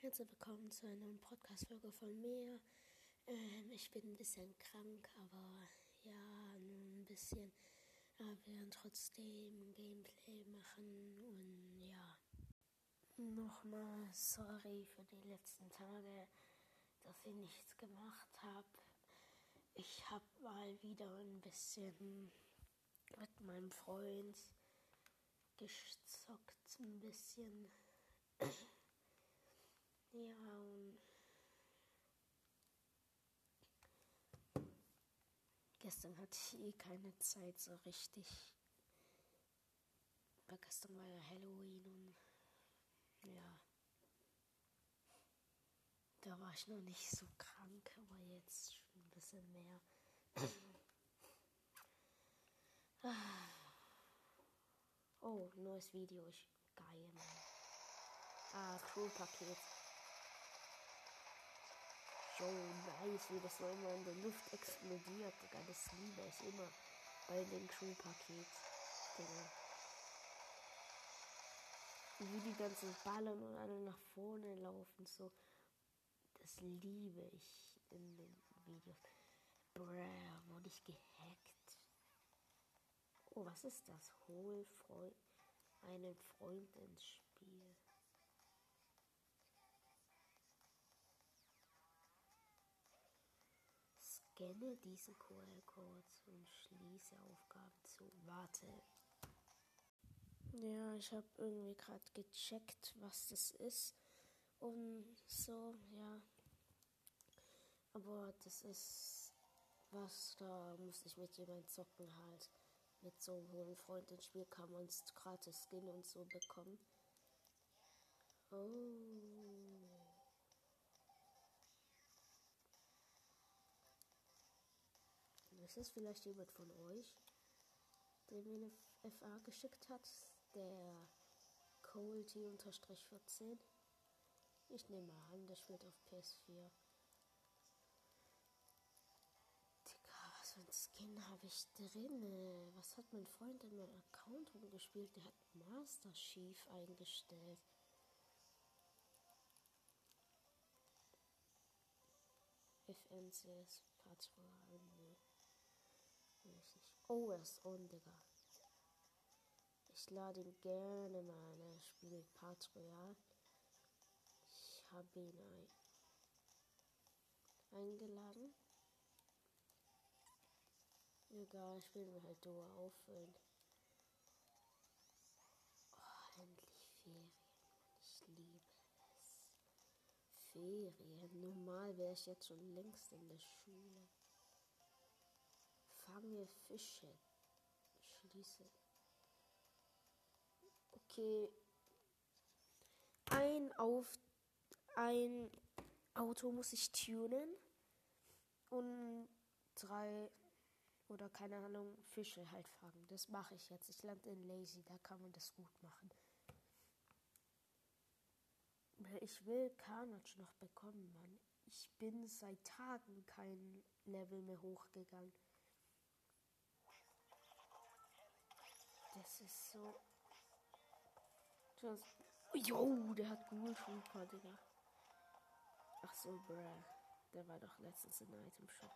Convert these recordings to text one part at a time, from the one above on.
Herzlich willkommen zu einer Podcast-Folge von mir. Ähm, ich bin ein bisschen krank, aber ja, nur ein bisschen. Aber wir werden trotzdem Gameplay machen und ja. Nochmal sorry für die letzten Tage, dass ich nichts gemacht habe. Ich habe mal wieder ein bisschen mit meinem Freund gezockt, ein bisschen. Ja, und gestern hatte ich eh keine Zeit so richtig. Weil gestern war ja Halloween und ja. Da war ich noch nicht so krank, aber jetzt schon ein bisschen mehr. oh, neues Video. Ich, geil, Mann. Ah, Crew-Paket so nice, wie das so immer in der Luft explodiert. Digga, das liebe ich immer bei den Crew-Paket. Wie die ganzen Ballern und alle nach vorne laufen, so. Das liebe ich in den Videos. Bruh, wurde ich gehackt. Oh, was ist das? Hol Freund, einen Freund ins Spiel. Scanne diesen QR-Code und schließe Aufgaben zu. Warte. Ja, ich habe irgendwie gerade gecheckt, was das ist. Und so, ja. Aber das ist was, da muss ich mit jemandem zocken halt. Mit so einem hohen Freund ins Spiel kann man gratis Skin und so bekommen. Oh. Ist das vielleicht jemand von euch, der mir eine FA geschickt hat? Der Colty-14? Ich nehme an, der spielt auf PS4. Digga, was für ein Skin habe ich drin? Was hat mein Freund in meinem Account rumgespielt? Der hat Master Chief eingestellt. FNCS Patrol. Oh, er ist on, Digga. Ich lade ihn gerne mal. Er spielt Part. Ich habe ihn ein eingeladen. Egal, ich will mir halt Doa auffüllen. Oh, endlich Ferien. Ich liebe es. Ferien. Normal wäre ich jetzt schon längst in der Schule fange Fische. Schließe. Okay. Ein auf ein Auto muss ich tunen und drei oder keine Ahnung Fische halt fangen. Das mache ich jetzt. Ich lande in Lazy, da kann man das gut machen. Ich will Carnage noch bekommen, Mann. Ich bin seit Tagen kein Level mehr hochgegangen. Das ist so. Jo, der hat Google Trooper, Digga. Ach so, bruh. Der war doch letztens in der Item Shop.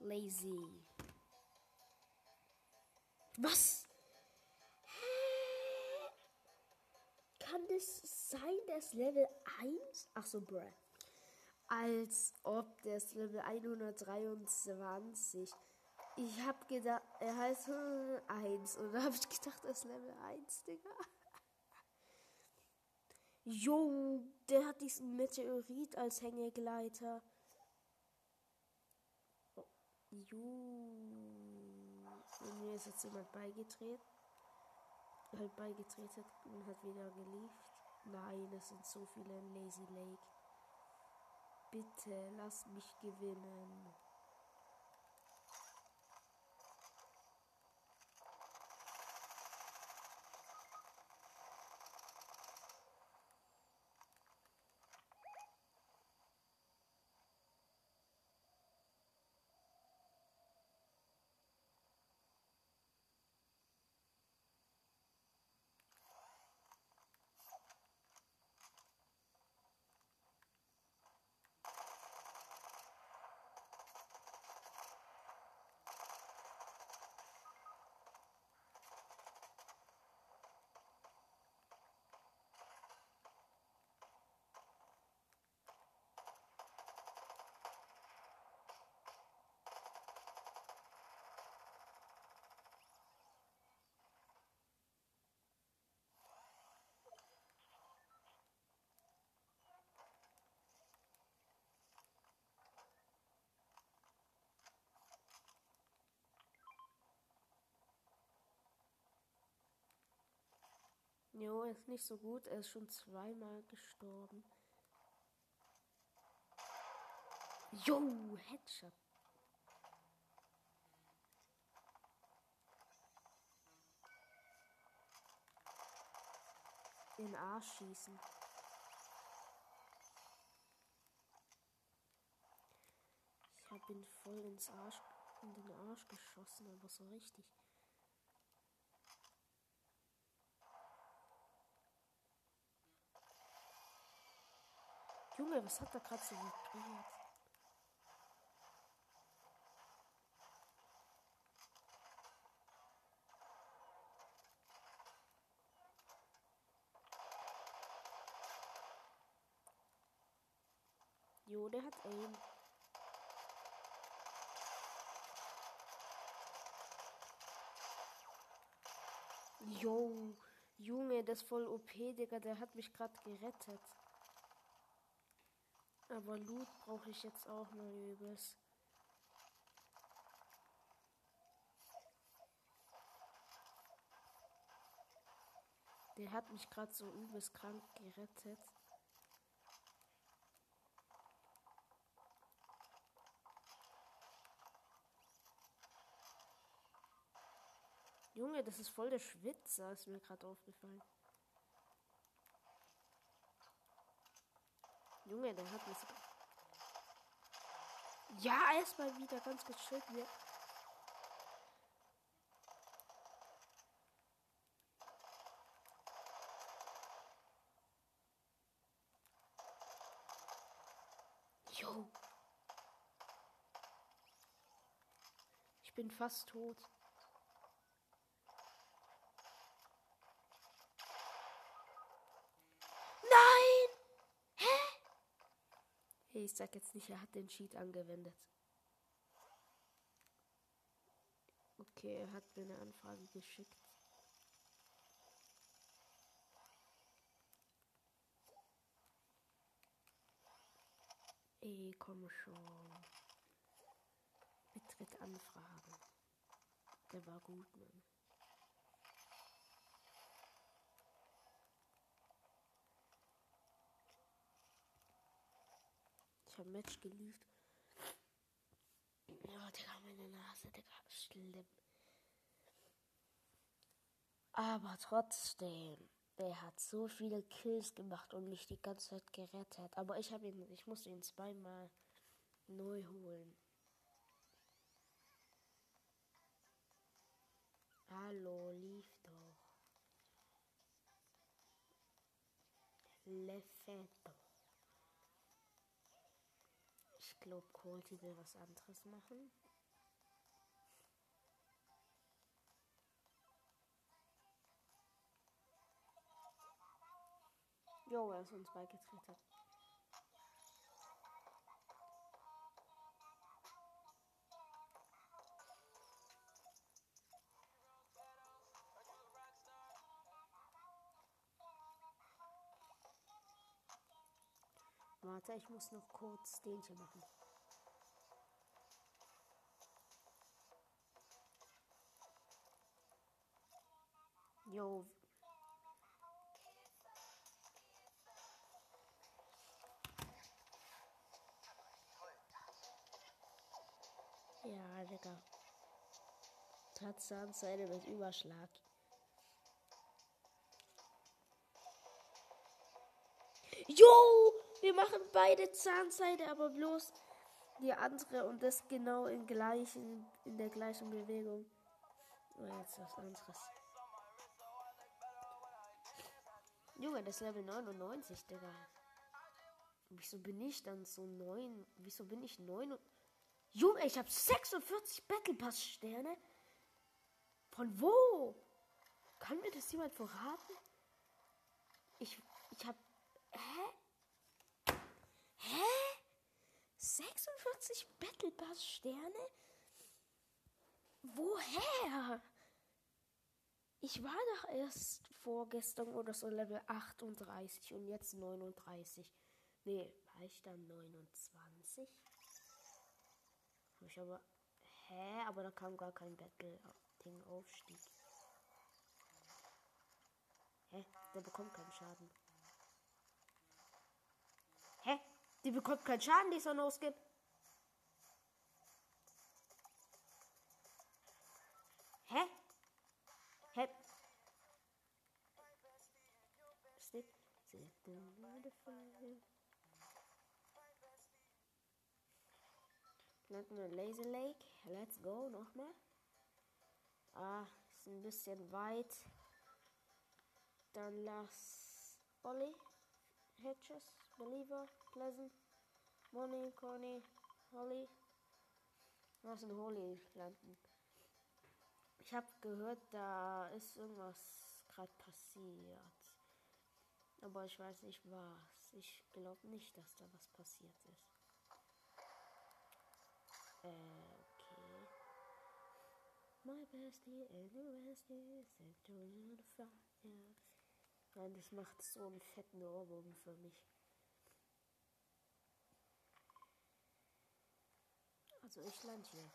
Lazy. Was? Kann das sein, das Level 1? Ach so, bruh als ob das Level 123. Ich hab gedacht, er heißt 1 und da hab ich gedacht, das ist Level 1, Digga. Jo, der hat diesen Meteorit als Hängegleiter. Oh, jo. Und mir ist jetzt jemand beigetreten. Halt beigetreten und hat wieder geliefert. Nein, es sind so viele in Lazy Lake. Bitte lass mich gewinnen. Jo, ist nicht so gut. Er ist schon zweimal gestorben. Jo, Headshot. In den Arsch schießen. Ich hab ihn voll ins Arsch, in den Arsch geschossen, aber so richtig. Junge, was hat da gerade so vibriert? Jo, der hat Aim. Jo, Junge, das voll OP, Digga. Der hat mich gerade gerettet. Aber Loot brauche ich jetzt auch mal übelst. Der hat mich gerade so übelst krank gerettet. Junge, das ist voll der Schwitzer, ist mir gerade aufgefallen. Junge, der hat mich. Ja, erstmal wieder ganz gechillt hier. Jo. Ich bin fast tot. Hey, ich sag jetzt nicht, er hat den Cheat angewendet. Okay, er hat mir eine Anfrage geschickt. Ey, komm schon. Betritt Anfragen. Der war gut, Mann. Habe Match geliebt. Ja, Digga, meine Nase, Digga, schlimm. Aber trotzdem, der hat so viele Kills gemacht und mich die ganze Zeit gerettet. Aber ich habe ihn, ich musste ihn zweimal neu holen. Hallo, lief doch. Lefetto. Ich glaube, Colty will was anderes machen. Jo, er ist uns beigetreten. Warte, ich muss noch kurz den hier machen. Jo. Ja, Digga. Tarzanseite mit Überschlag. Jo! Wir machen beide Zahnseide, aber bloß die andere und das genau in, gleichen, in der gleichen Bewegung. Oh, jetzt was anderes. Junge, das Level 99, Digga. Wieso bin ich dann so neun? Wieso bin ich neun? Junge, ich habe 46 Battle Pass Sterne. Von wo? Kann mir das jemand verraten? Ich, ich habe. Hä? Hä? 46 Battle Pass Sterne? Woher? Ich war doch erst vorgestern oder so Level 38 und jetzt 39. Nee, war ich dann 29? Hab ich aber. Hä? Aber da kam gar kein Battle-Ding Aufstieg. Hä? Der bekommt keinen Schaden. Hä? Die bekommt keinen Schaden, dieser No-Skip. Hä? Hä? Snip. Wir Laser Lake. Let's go. Nochmal. Ah, ist ein bisschen weit. Dann lass Ollie, Hedges, Believer, Pleasant, Money, Coney, Holly. Lass in Holly landen. Ich habe gehört, da ist irgendwas gerade passiert. Aber ich weiß nicht was. Ich glaube nicht, dass da was passiert ist. Äh, okay. My bestie and your bestie set on fire. Nein, das macht so einen fetten Ohrwurm für mich. Also ich lande hier.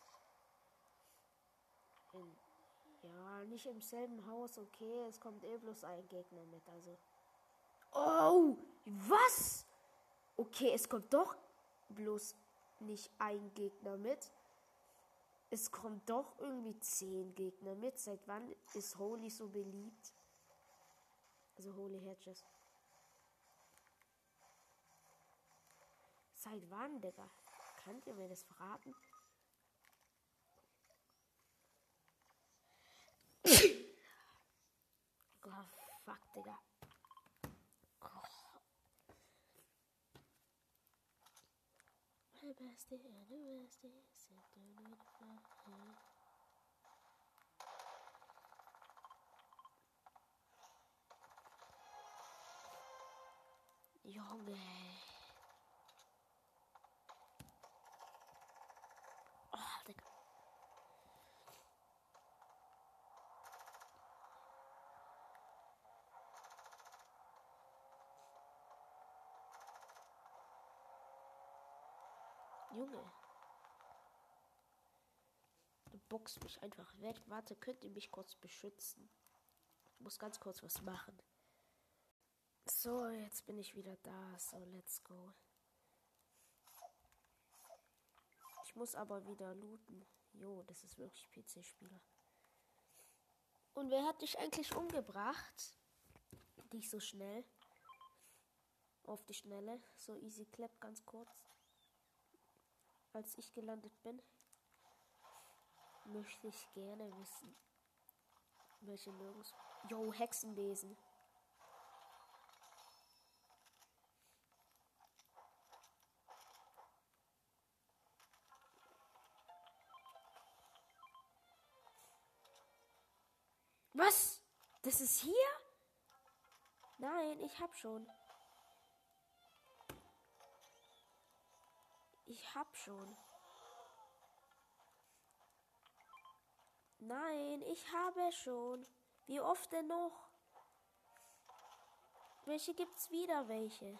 In, ja, nicht im selben Haus, okay. Es kommt eh bloß ein Gegner mit, also. Oh, was? Okay, es kommt doch bloß nicht ein Gegner mit. Es kommt doch irgendwie zehn Gegner mit. Seit wann ist Holy so beliebt? Also Holy Hedges. Seit wann, Digga? Könnt ihr mir das verraten? Oh, fuck, Digga. My bestie and a bestie sit down with fire. Junge. Oh, Digga. Junge. Du boxt mich einfach weg. Warte, könnt ihr mich kurz beschützen? Ich muss ganz kurz was machen. So, jetzt bin ich wieder da. So, let's go. Ich muss aber wieder looten. Jo, das ist wirklich PC-Spieler. Und wer hat dich eigentlich umgebracht? Dich so schnell. Auf die Schnelle. So easy clap, ganz kurz. Als ich gelandet bin, möchte ich gerne wissen, welche nirgends. Jo, Hexenbesen. Was? Das ist hier? Nein, ich hab schon. Ich hab schon. Nein, ich habe schon. Wie oft denn noch? Welche gibt's wieder welche?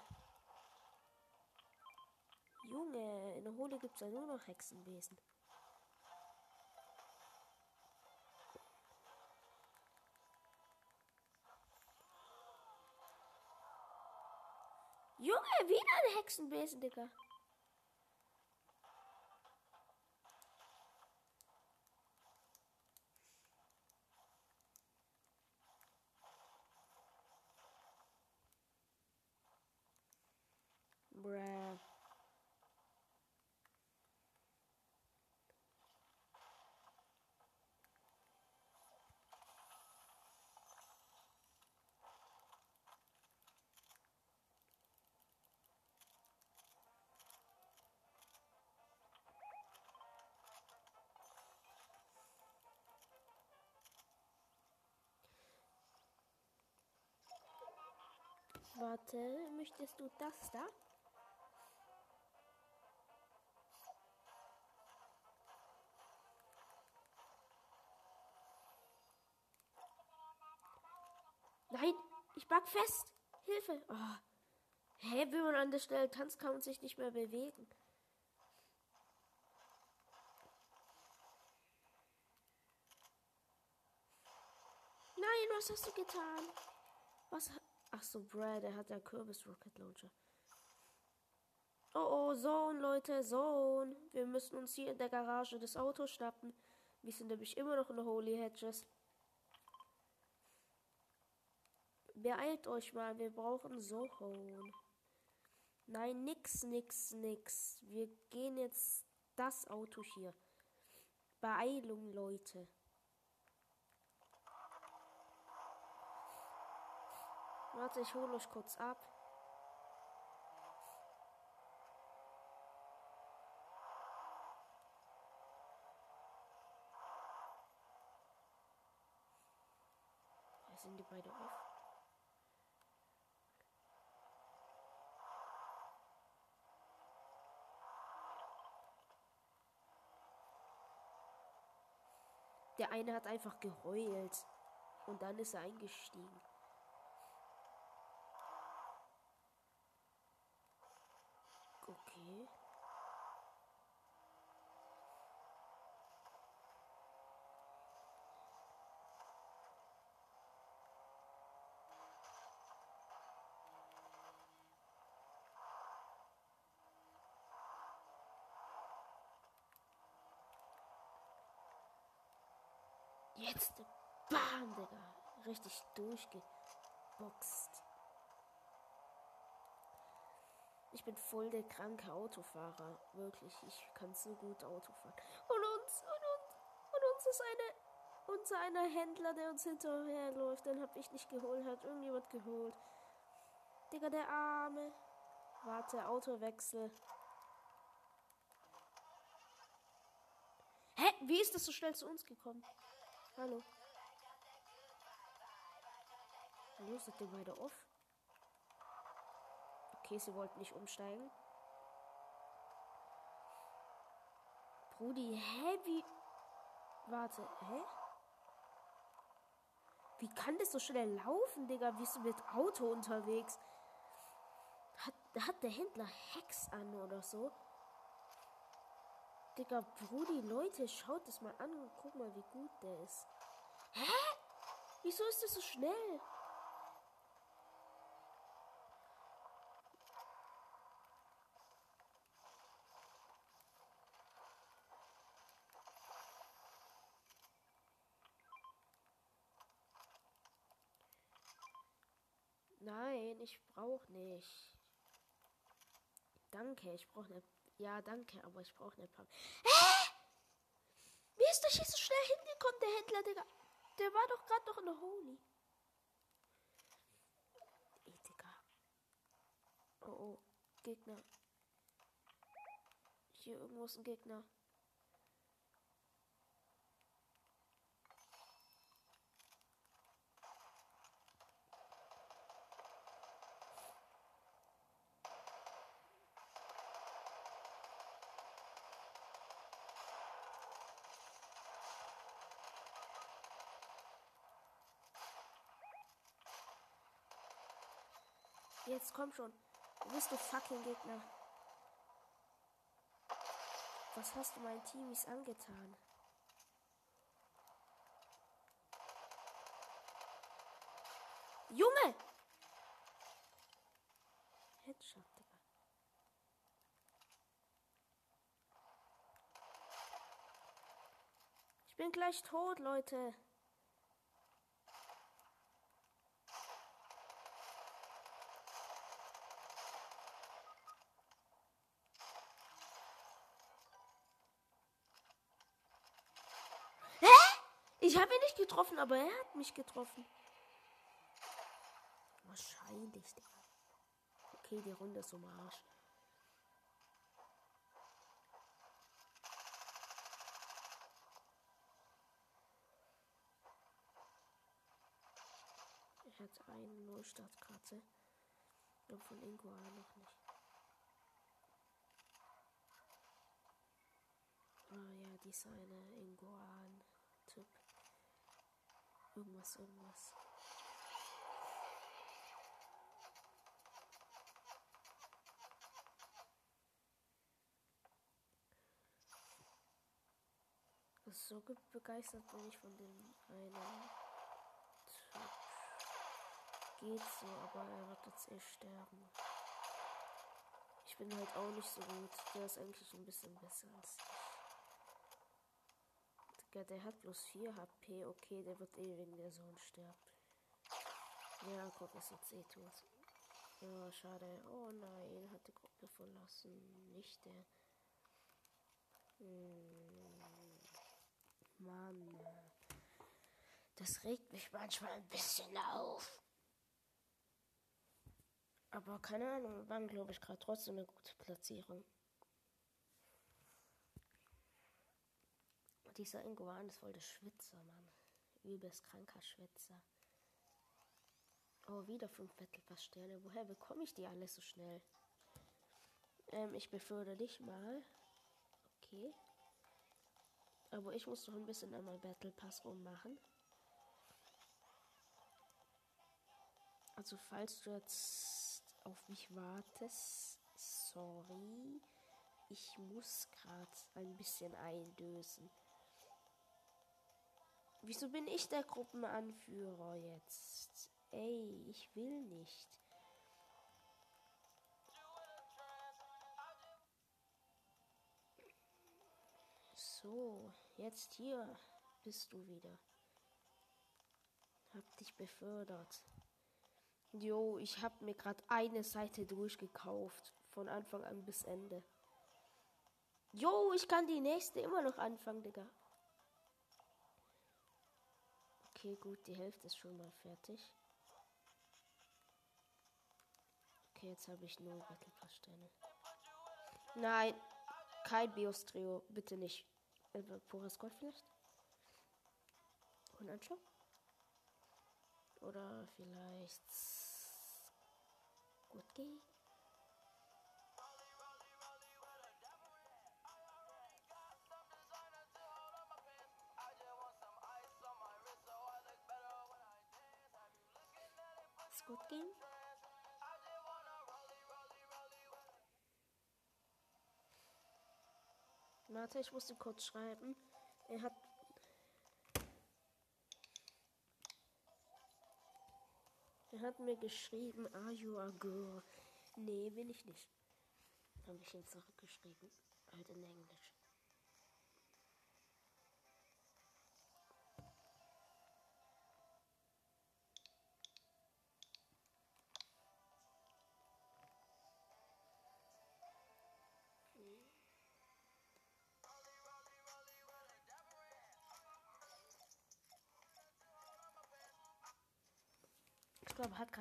Junge, in der Hole gibt's ja nur noch Hexenwesen. Junge, wieder ein Hexenwesen, Digga. Bruh. Warte, möchtest du das da? Nein, ich back fest. Hilfe. Oh. Hä, wenn man an der Stelle tanzt, kann man sich nicht mehr bewegen. Nein, was hast du getan? Was? Ach so, Brad, er hat ja Kürbis Rocket Launcher. Oh, oh, Zone, Leute, Zone. Wir müssen uns hier in der Garage das Auto schnappen. Wir sind nämlich immer noch in Holy Hedges. Beeilt euch mal, wir brauchen Sohon. Nein, nix, nix, nix. Wir gehen jetzt das Auto hier. Beeilung, Leute. Warte, ich hole euch kurz ab. sind die beide auf? Der eine hat einfach geheult. Und dann ist er eingestiegen. Okay. Jetzt. Bam, Digga. Richtig durchgeboxt. Ich bin voll der kranke Autofahrer. Wirklich. Ich kann so gut Auto fahren. Und uns, und uns, und uns ist eine, unser einer Händler, der uns hinterherläuft. Den hab ich nicht geholt, hat irgendjemand geholt. Digga, der Arme. Warte, Autowechsel. Hä? Wie ist das so schnell zu uns gekommen? Hallo. Hallo, seid ihr beide off? Okay, sie wollten nicht umsteigen. Brudi, hä? Wie. Warte, hä? Wie kann das so schnell laufen, Digga? Wie ist du mit Auto unterwegs? Hat, hat der Händler Hex an oder so? Digga, Brudi, Leute, schaut das mal an und guck mal, wie gut der ist. Hä? Wieso ist das so schnell? Nein, ich brauche nicht. Danke, ich brauche eine ja, danke, aber ich brauche eine Pump. Hä? Wie ist der hier so schnell hingekommen, der Händler, Digga? Der war doch gerade noch in der Holy. Ey, Digga. Oh, oh. Gegner. Hier irgendwo ist ein Gegner. Jetzt komm schon. Wo bist du fucking Gegner? Was hast du meinen Teamies angetan? Junge! Headshot, Digga. Ich bin gleich tot, Leute. Ich habe ihn nicht getroffen, aber er hat mich getroffen. Wahrscheinlich, Digga. Okay, die Runde ist um Arsch. Er hat eine Neustartkarte. Und von Ingo noch nicht. Ah ja, die ist eine Ingoan-Typ. Irgendwas, irgendwas. So begeistert bin ich von dem einen Typ. geht so, aber er wird jetzt eh sterben. Ich bin halt auch nicht so gut. Der ist eigentlich ein bisschen besser als ich. Digga, der hat bloß 4 HP. Okay, der wird eh wegen der Sohn sterben. Ja, guck, es jetzt eh tut. Ja, schade. Oh nein, hat die Gruppe verlassen. Nicht der. Hm. Mann. Das regt mich manchmal ein bisschen auf. Aber keine Ahnung, waren glaube ich gerade trotzdem eine gute Platzierung. Dieser Ingoan ist voll der Schwitzer, Mann. Übelst kranker Schwitzer. Oh, wieder fünf Battle. Woher bekomme ich die alle so schnell? Ähm, ich befördere dich mal. Okay. Aber ich muss noch ein bisschen an meinem Battle Pass rummachen. Also falls du jetzt auf mich wartest, sorry. Ich muss gerade ein bisschen eindösen. Wieso bin ich der Gruppenanführer jetzt? Ey, ich will nicht. So, jetzt hier bist du wieder. Hab dich befördert. Jo, ich hab mir gerade eine Seite durchgekauft. Von Anfang an bis Ende. Jo, ich kann die nächste immer noch anfangen, Digga. Okay, gut, die Hälfte ist schon mal fertig. Okay, jetzt habe ich nur Battle Pass Sterne. Nein, kein Bios Trio, bitte nicht. Äh, pures Gold vielleicht? Und anschauen? Oder vielleicht gut gehen? Gut gehen? Warte, ich musste kurz schreiben. Er hat. Er hat mir geschrieben, are you a girl? Nee, bin ich nicht. Habe ich ihm zurückgeschrieben. Halt in Englisch.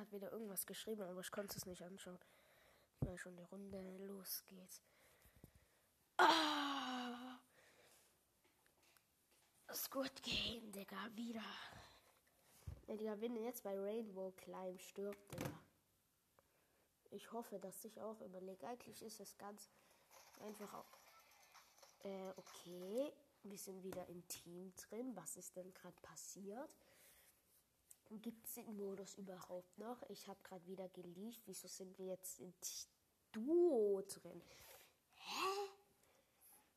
Hat wieder irgendwas geschrieben, aber ich konnte es nicht anschauen, weil schon die Runde losgeht. Ah! Squid Game, Digga, wieder. Ja, Digga, wenn jetzt bei Rainbow Climb stirbt, Digga. Ich hoffe, dass ich auch überlege. Eigentlich ist es ganz einfach auch. Äh, okay. Wir sind wieder im Team drin. Was ist denn gerade passiert? Gibt es den Modus überhaupt noch? Ich habe gerade wieder geleakt. Wieso sind wir jetzt in Duo drin? Hä?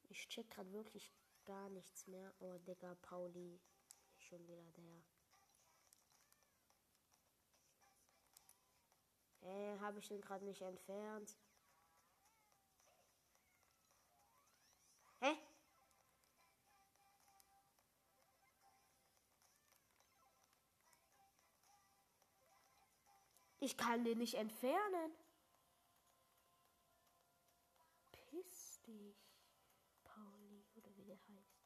Ich check gerade wirklich gar nichts mehr. Oh, Digga, Pauli. Schon wieder der. Hä, habe ich den gerade nicht entfernt? Ich kann den nicht entfernen. Piss dich, Pauli, oder wie der heißt.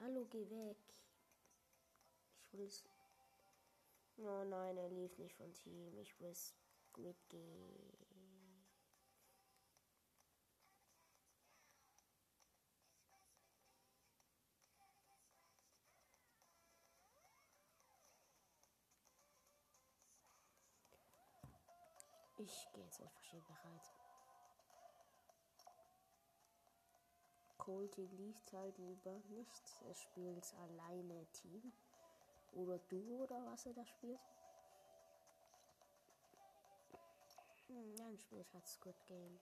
Hallo, geh weg. Ich will es. Oh nein, er lief nicht von Team. Ich will es mitgehen. Ich gehe jetzt schon bereit. Colty liegt halt lieber nicht. Er spielt alleine Team. Oder du oder was er da spielt. Hm, dann spiele ich halt Squid Game.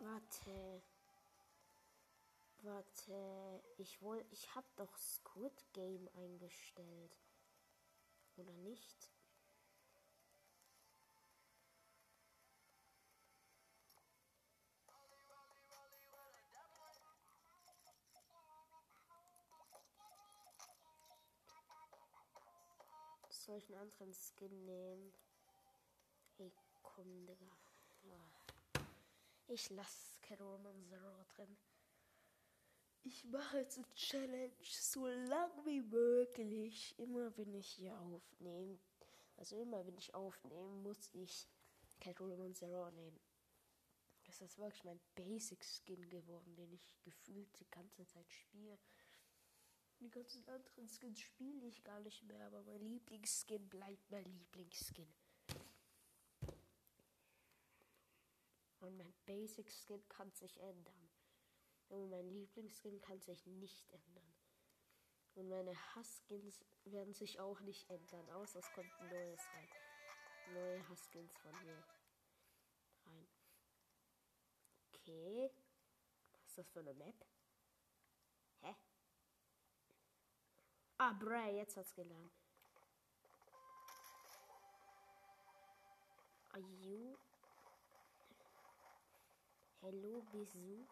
Warte. Warte, ich wohl, ich hab doch Squid Game eingestellt. Oder nicht? Soll ich einen anderen Skin nehmen? Ey, komm, Digga. Ja. Ich lasse Catwoman Zero drin. Ich mache jetzt eine Challenge so lang wie möglich. Immer wenn ich hier aufnehme. Also immer wenn ich aufnehme, muss ich Catwoman Zero nehmen. Das ist wirklich mein Basic Skin geworden, den ich gefühlt die ganze Zeit spiele. Die ganzen anderen Skins spiele ich gar nicht mehr, aber mein Lieblingsskin bleibt mein Lieblingsskin. Und mein Basic Skin kann sich ändern. Und mein Lieblingsskin kann sich nicht ändern. Und meine Hassskins werden sich auch nicht ändern, außer es kommt ein neues rein. Neue Hassskins von mir rein. Okay. Was ist das für eine Map? Hä? Ah, Bray, jetzt hat's geladen. Are you? Hello, Bisou.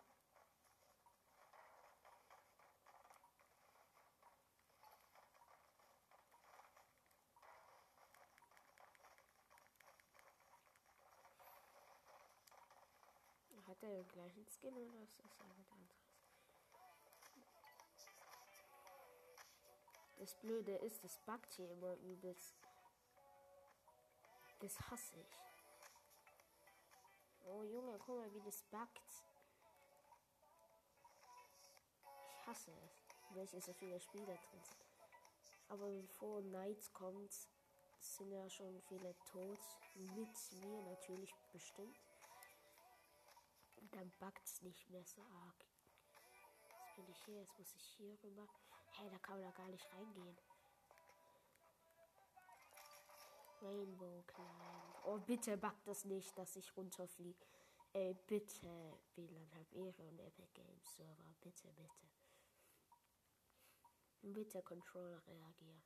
Den gleichen Skin oder ist das jemand anderes? Das Blöde ist, das buggt hier immer übelst. Das hasse ich. Oh Junge, guck mal, wie das buggt. Ich hasse es, weil hier so viele Spieler drin sind. Aber bevor Nights kommt, sind ja schon viele tot. Mit mir natürlich bestimmt. Und dann buggt es nicht mehr so arg. Jetzt bin ich hier, jetzt muss ich hier rüber. Hey, da kann man da gar nicht reingehen. Rainbow Climb. Oh, bitte backt das nicht, dass ich runterfliege. Ey, bitte, WLAN hab Ehre und Epic Games Server. Bitte, bitte. Bitte Controller reagieren.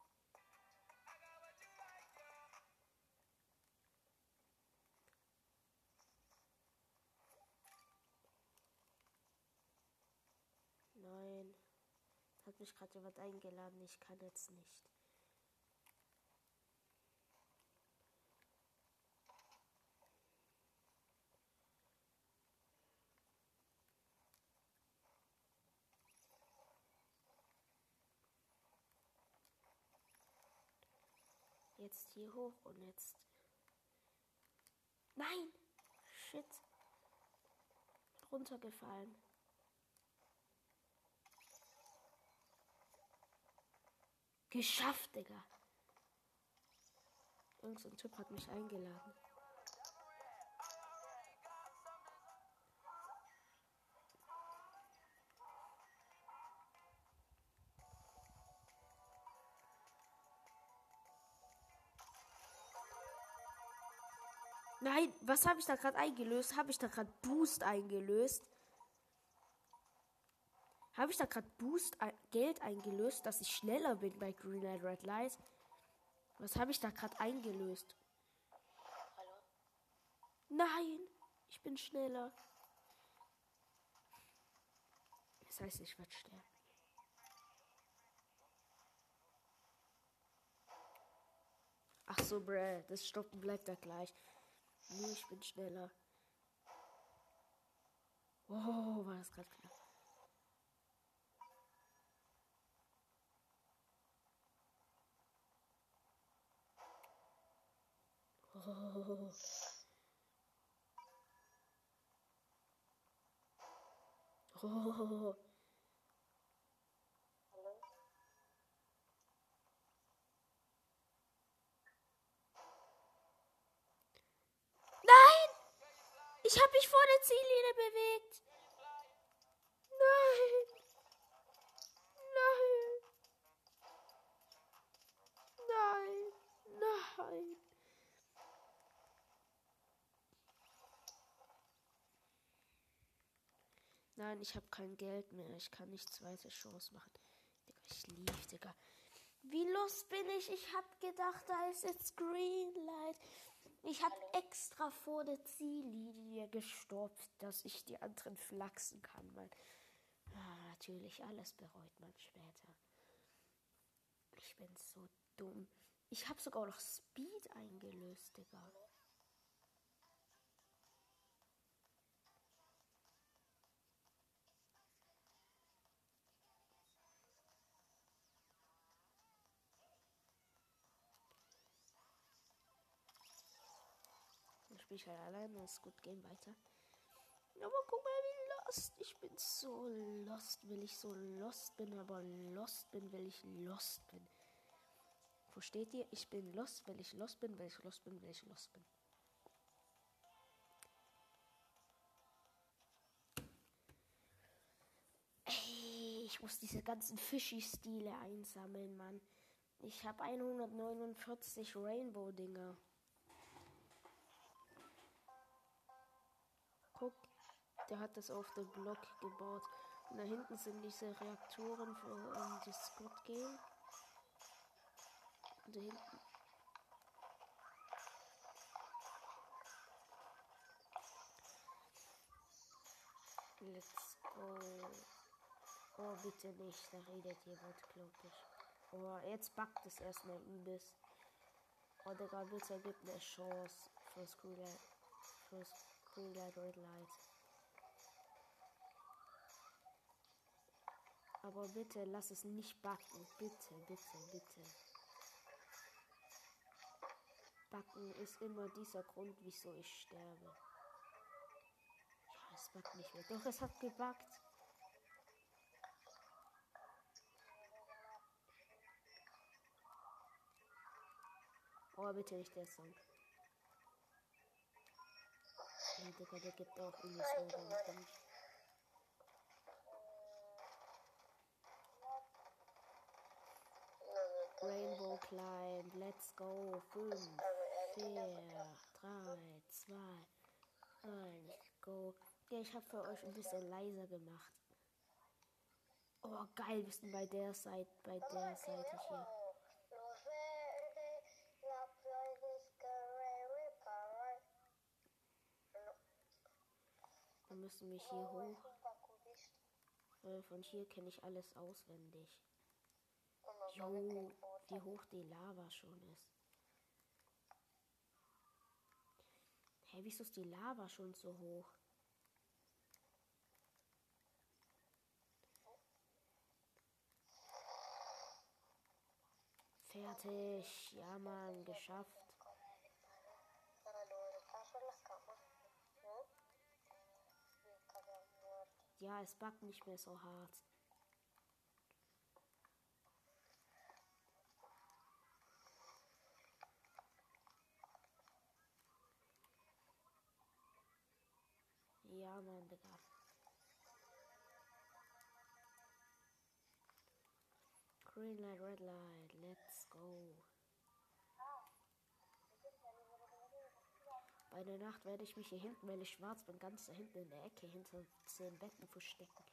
Mich gerade jemand eingeladen. Ich kann jetzt nicht. Jetzt hier hoch und jetzt. Nein! Shit. Runtergefallen. Geschafft, Digga. Irgend so ein Typ hat mich eingeladen. Nein, was habe ich da gerade eingelöst? Habe ich da gerade Boost eingelöst? Habe ich da gerade Boost ein Geld eingelöst, dass ich schneller bin bei Green Light Red Light? Was habe ich da gerade eingelöst? Hallo? Nein, ich bin schneller. Das heißt, ich werde sterben. Ach so, bruh, das Stoppen bleibt da gleich. Nee, ich bin schneller. Oh, war das gerade knapp. Oh. Oh. Hallo? Nein! Ich habe mich vor der Ziellinie bewegt. Nein! Nein! Nein! Nein! Nein, ich habe kein Geld mehr. Ich kann nicht zweite Chance machen. Digga, ich lief, Digga. Wie lost bin ich? Ich hab gedacht, da ist jetzt Greenlight. Ich hab extra vor der Ziellinie gestoppt, dass ich die anderen flachsen kann, weil ah, natürlich alles bereut man später. Ich bin so dumm. Ich habe sogar noch Speed eingelöst, Digga. Dann spiele ich halt alleine, ist gut, gehen weiter. Aber guck mal, wie lost. Ich bin so lost, will ich so lost bin, aber lost bin, will ich lost bin. Versteht ihr? Ich bin lost, weil ich lost bin, weil ich lost bin, weil ich lost bin. Ich muss diese ganzen Fischi-Stile einsammeln, Mann. Ich habe 149 Rainbow-Dinger. Der hat das auf dem Block gebaut. Und da hinten sind diese Reaktoren für ähm, die Squad Game. Und da hinten. Let's go. Oh, bitte nicht. Da redet jemand, glaub ich. Oh, jetzt backt es erstmal übelst. Oh, Digga, bitte gibt eine Chance für Screwlight. Für Screwlight Red Light. Aber bitte lass es nicht backen. Bitte, bitte, bitte. Backen ist immer dieser Grund, wieso ich sterbe. Ja, es backt nicht mehr. Doch, es hat gebackt. Oh, bitte nicht der Song. Ja, Digga, der gibt auch Illusionen. Rainbow Climb, let's go. 5, 4, 3, 2, 1, go. Ja, ich habe für euch ein bisschen leiser gemacht. Oh, geil, wir sind bei der Seite, bei der Seite hier. Wir müssen mich hier hoch. Weil von hier kenne ich alles auswendig. Jo, wie hoch die Lava schon ist. Hey, wieso ist die Lava schon so hoch? Fertig. Ja, Mann, geschafft. Ja, es backt nicht mehr so hart. Mann, Digga. Green light, red light, let's go. Bei der Nacht werde ich mich hier hinten, weil ich schwarz bin, ganz da hinten in der Ecke hinter zehn Betten verstecken.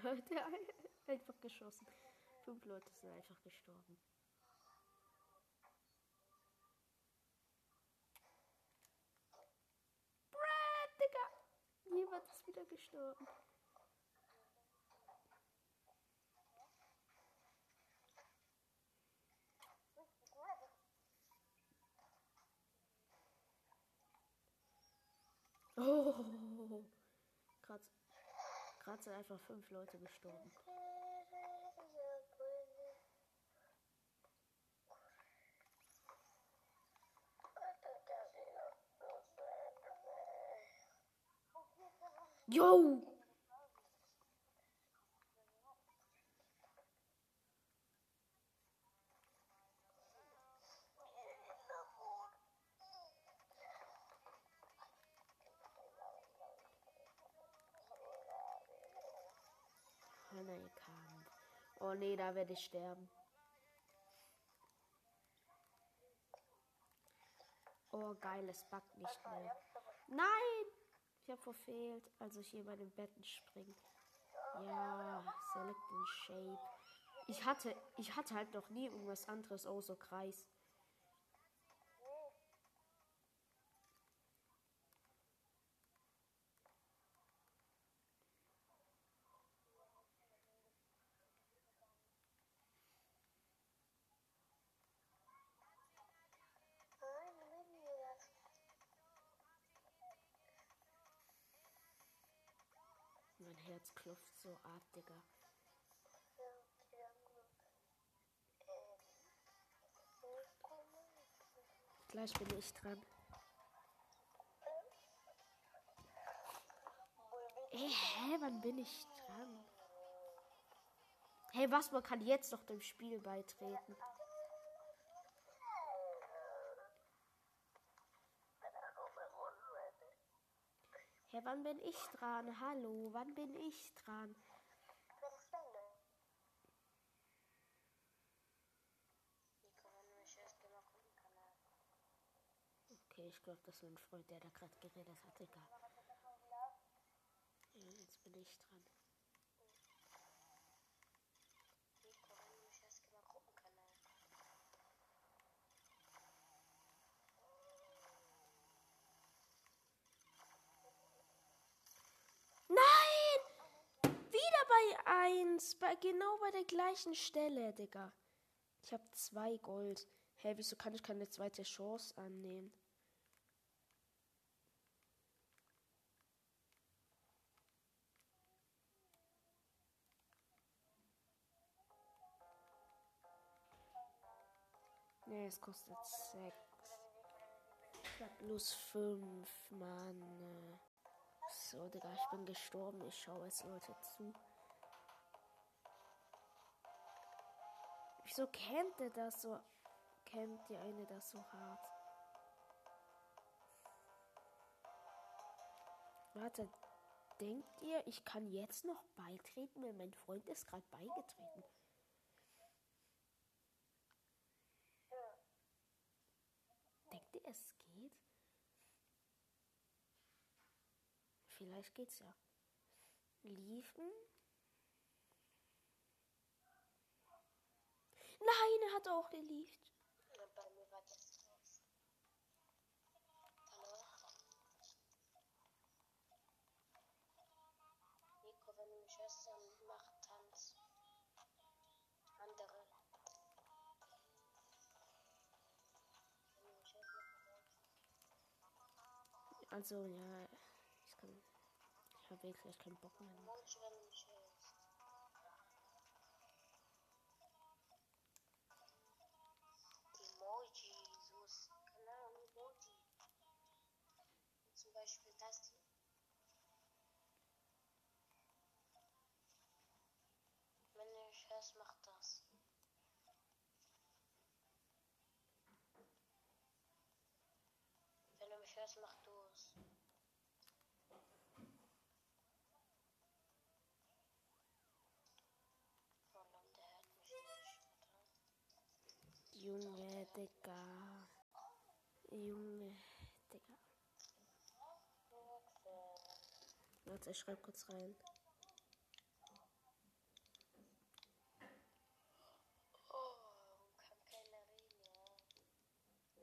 Der einfach geschossen. Fünf Leute sind einfach gestorben. Brad, Digga! Jemand ist wieder gestorben. Oh, gerade gerade sind einfach fünf Leute gestorben. Yo! Oh nee, da werde ich sterben. Oh, geil, es backt nicht mehr. Nein! Ich habe verfehlt, also ich hier bei den Betten springe. Ja, select in shape. Ich hatte, ich hatte halt noch nie irgendwas anderes außer Kreis. Herz klopft so ab, Digga. Gleich bin ich dran. Ey, hä, wann bin ich dran? Hey, was, man kann jetzt noch dem Spiel beitreten. Hey, wann bin ich dran? Hallo, wann bin ich dran? Okay, ich glaube, das ist ein Freund, der da gerade geredet hat. Egal. Ja, jetzt bin ich dran. Nein! Wieder bei 1. Bei, genau bei der gleichen Stelle, Digga. Ich habe zwei Gold. Hä, wieso kann ich keine zweite Chance annehmen? Nee, es kostet 6. Ich hab bloß 5, Mann. So, Digga, ich bin gestorben. Ich schaue jetzt Leute zu. Wieso kennt ihr das so? Kennt die eine das so hart? Warte, denkt ihr, ich kann jetzt noch beitreten, wenn mein Freund ist gerade beigetreten? Denkt ihr, es geht? Vielleicht geht's ja. Liefen? Nein, er hat auch gelieft. Ja, bei mir war das raus. Hallo? Nico. Wenn du mich hörst, mach Tanz. Also, ja, ich kann. Ich habe wirklich keinen Bock mehr. Beispiel das hier. Wenn du mich hörst, mach das. Wenn du mich hörst, mach du es. Oh. Junge, Digga. Junge, Digga. Warte, ich schreib kurz rein. Oh, kann keiner reden, ja.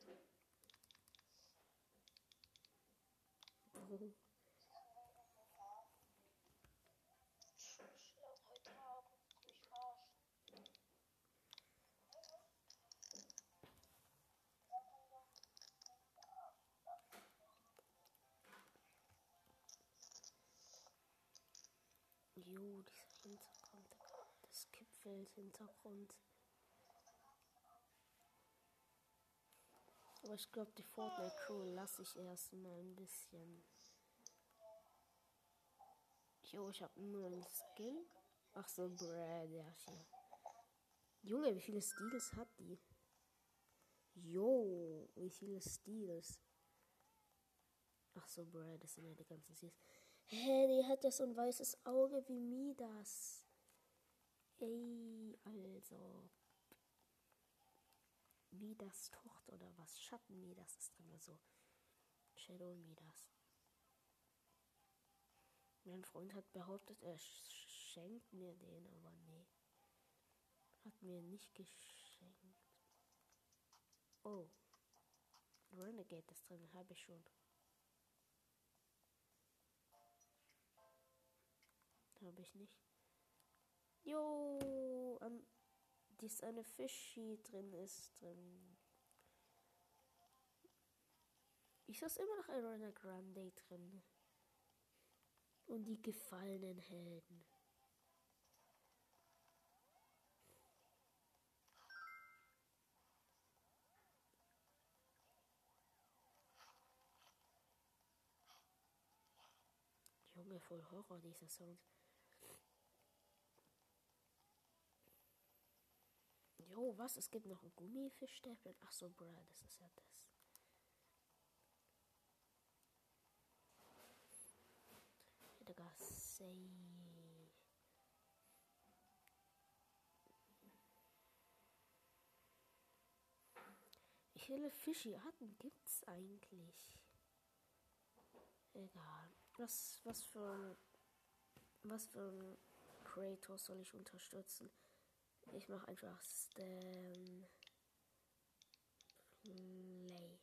Oh. Heute Abend mich verarschen. Jo, dieser Hintergrund, Digga. Das Gipfel-Hintergrund. Aber ich glaube, die Fortnite Crew lasse ich erstmal ein bisschen. Jo, ich habe nur einen Skill. Ach so, Brad, ja, hier. Junge, wie viele Steals hat die? Jo, wie viele Steals? Ach so, Brad, das sind ja die ganzen Steals. Hä, die hat ja so ein weißes Auge wie Midas. Ey, also. Midas Tochter oder was? Schatten Midas ist drin, also. Shadow Midas. Mein Freund hat behauptet, er schenkt mir den, aber nee. Hat mir nicht geschenkt. Oh. Renegade ist drin, habe ich schon. Habe ich nicht. Jo, um, dies eine Fischi drin ist drin. Ist das immer noch Arena Grande drin? Und die gefallenen Helden. Junge, voll Horror, dieser Sound. Jo, was? Es gibt noch einen Gummifischstäbchen. Ach so, bruh, das ist ja das. Digga, say. Wie viele Fischarten gibt's eigentlich? Egal. Was, was für was für ein Creator soll ich unterstützen? Ich mache einfach Stan Play.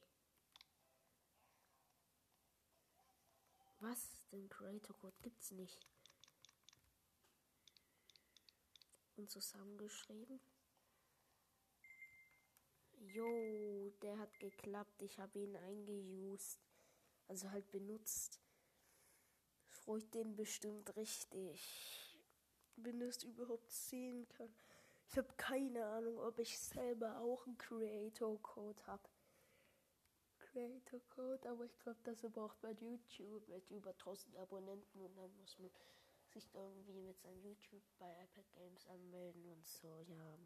Was? Den Creator Code gibt's nicht. Und zusammengeschrieben. Jo, der hat geklappt. Ich habe ihn eingeused. Also halt benutzt. Freut den bestimmt richtig. Wenn es überhaupt sehen kann. Ich habe keine Ahnung, ob ich selber auch einen Creator Code habe. Creator Code, aber ich glaube, das braucht man YouTube mit über 1000 Abonnenten und dann muss man sich irgendwie mit seinem YouTube bei Epic Games anmelden und so, ja.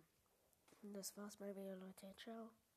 Und das war's mal wieder, Leute. Ciao.